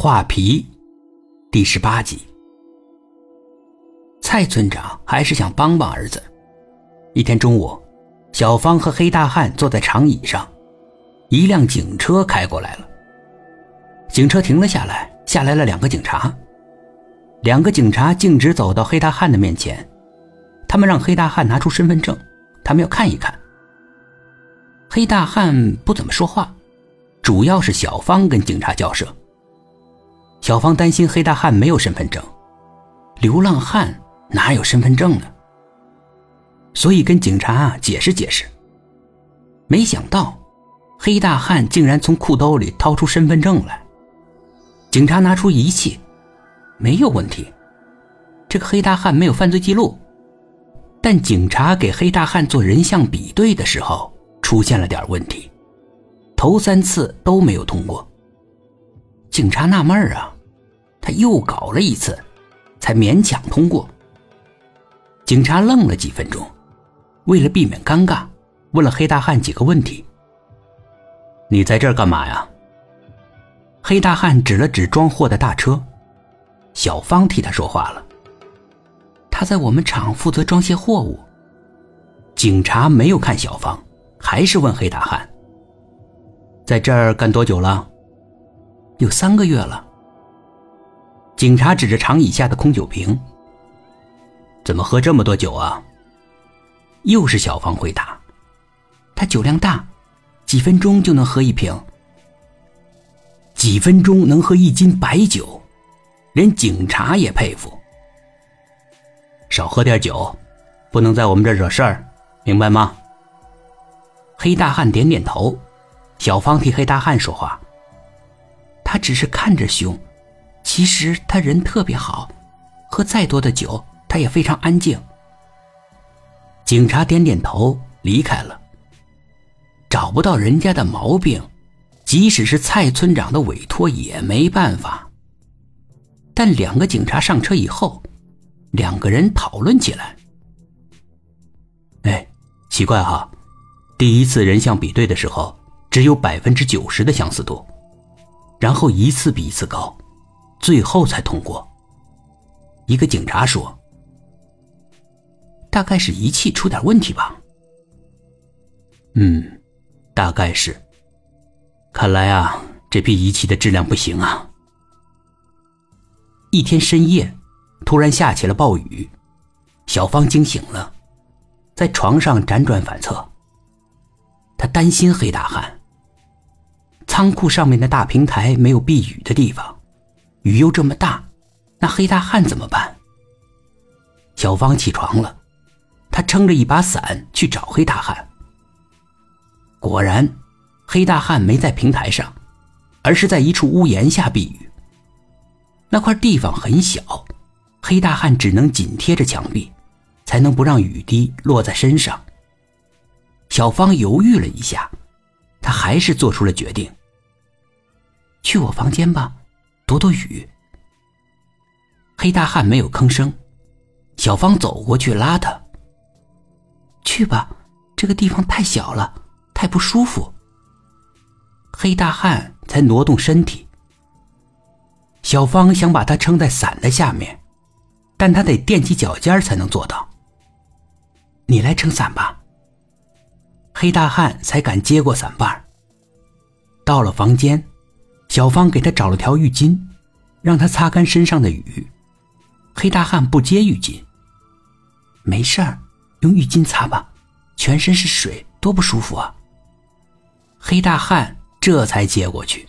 画皮，第十八集。蔡村长还是想帮帮儿子。一天中午，小芳和黑大汉坐在长椅上，一辆警车开过来了。警车停了下来，下来了两个警察。两个警察径直走到黑大汉的面前，他们让黑大汉拿出身份证，他们要看一看。黑大汉不怎么说话，主要是小芳跟警察交涉。小芳担心黑大汉没有身份证，流浪汉哪有身份证呢？所以跟警察解释解释。没想到，黑大汉竟然从裤兜里掏出身份证来。警察拿出仪器，没有问题。这个黑大汉没有犯罪记录，但警察给黑大汉做人像比对的时候出现了点问题，头三次都没有通过。警察纳闷啊，他又搞了一次，才勉强通过。警察愣了几分钟，为了避免尴尬，问了黑大汉几个问题：“你在这儿干嘛呀？”黑大汉指了指装货的大车，小芳替他说话了：“他在我们厂负责装卸货物。”警察没有看小芳，还是问黑大汉：“在这儿干多久了？”有三个月了。警察指着长椅下的空酒瓶：“怎么喝这么多酒啊？”又是小芳回答：“他酒量大，几分钟就能喝一瓶。几分钟能喝一斤白酒，连警察也佩服。少喝点酒，不能在我们这惹事儿，明白吗？”黑大汉点点头。小芳替黑大汉说话。他只是看着凶，其实他人特别好，喝再多的酒，他也非常安静。警察点点头，离开了。找不到人家的毛病，即使是蔡村长的委托也没办法。但两个警察上车以后，两个人讨论起来。哎，奇怪哈，第一次人像比对的时候，只有百分之九十的相似度。然后一次比一次高，最后才通过。一个警察说：“大概是仪器出点问题吧。”嗯，大概是。看来啊，这批仪器的质量不行啊。一天深夜，突然下起了暴雨，小芳惊醒了，在床上辗转反侧。她担心黑大汉。仓库上面的大平台没有避雨的地方，雨又这么大，那黑大汉怎么办？小芳起床了，她撑着一把伞去找黑大汉。果然，黑大汉没在平台上，而是在一处屋檐下避雨。那块地方很小，黑大汉只能紧贴着墙壁，才能不让雨滴落在身上。小芳犹豫了一下，她还是做出了决定。去我房间吧，躲躲雨。黑大汉没有吭声，小芳走过去拉他。去吧，这个地方太小了，太不舒服。黑大汉才挪动身体。小芳想把他撑在伞的下面，但他得垫起脚尖才能做到。你来撑伞吧。黑大汉才敢接过伞把。到了房间。小芳给他找了条浴巾，让他擦干身上的雨。黑大汉不接浴巾。没事儿，用浴巾擦吧，全身是水，多不舒服啊。黑大汉这才接过去。